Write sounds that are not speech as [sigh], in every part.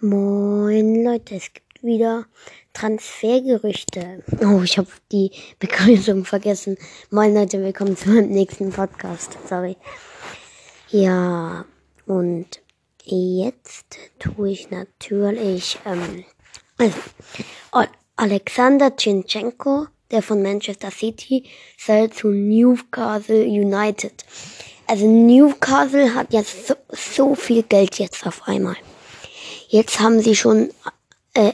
Moin Leute, es gibt wieder Transfergerüchte. Oh, ich habe die Begrüßung vergessen. Moin Leute, willkommen zu meinem nächsten Podcast. Sorry. Ja, und jetzt tue ich natürlich ähm, also, Alexander Chinchenko, der von Manchester City, soll zu Newcastle United. Also Newcastle hat jetzt so, so viel Geld jetzt auf einmal. Jetzt haben sie schon äh,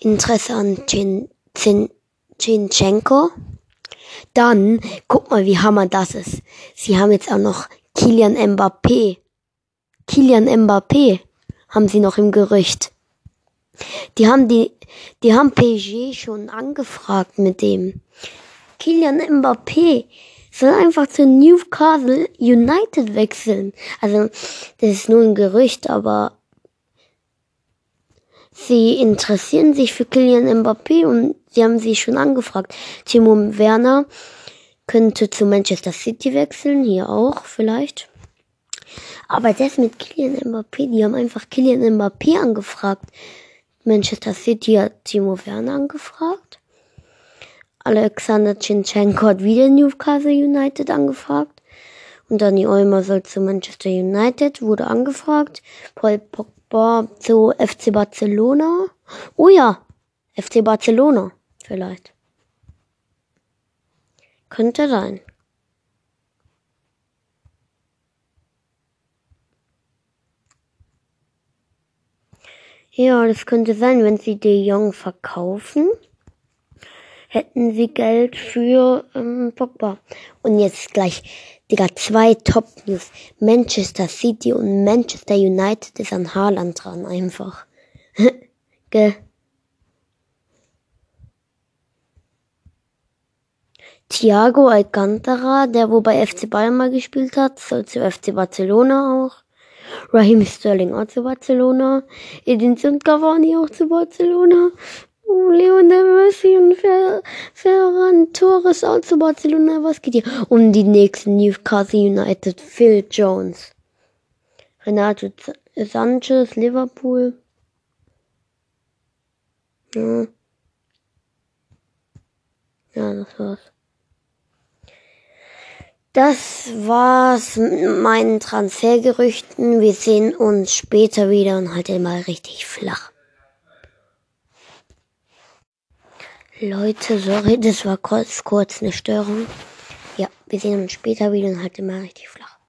Interesse an Chinchenko. Dann, guck mal, wie hammer das ist. Sie haben jetzt auch noch Kilian Mbappé. Kilian Mbappé haben sie noch im Gerücht. Die haben die, die haben PSG schon angefragt mit dem. Kilian Mbappé soll einfach zu Newcastle United wechseln. Also, das ist nur ein Gerücht, aber Sie interessieren sich für Kylian Mbappé und sie haben sie schon angefragt. Timo Werner könnte zu Manchester City wechseln, hier auch vielleicht. Aber das mit Kylian Mbappé, die haben einfach Kylian Mbappé angefragt. Manchester City hat Timo Werner angefragt. Alexander Chinchenko hat wieder Newcastle United angefragt. Und Dani Olmer soll zu Manchester United, wurde angefragt. Paul Pogba Boah, zu FC Barcelona. Oh ja, FC Barcelona vielleicht. Könnte sein. Ja, das könnte sein, wenn sie De Jong verkaufen, hätten sie Geld für ähm, Pogba. Und jetzt gleich Digga, zwei Top-News. Manchester City und Manchester United ist an Haaland dran, einfach. [laughs] Gell? Thiago Alcantara, der wo bei FC Bayern mal gespielt hat, soll zu FC Barcelona auch. Raheem Sterling auch zu Barcelona. Edinson Cavani auch zu Barcelona. Lionel Messi und Fer Ferran Torres zu Barcelona. Was geht hier? Um die nächsten Newcastle United. Phil Jones. Renato Sanchez, Liverpool. Ja. Ja, das war's. Das war's mit meinen Transfergerüchten. Wir sehen uns später wieder und halt mal richtig flach. Leute, sorry, das war kurz, kurz eine Störung. Ja, wir sehen uns später wieder und halt immer richtig flach.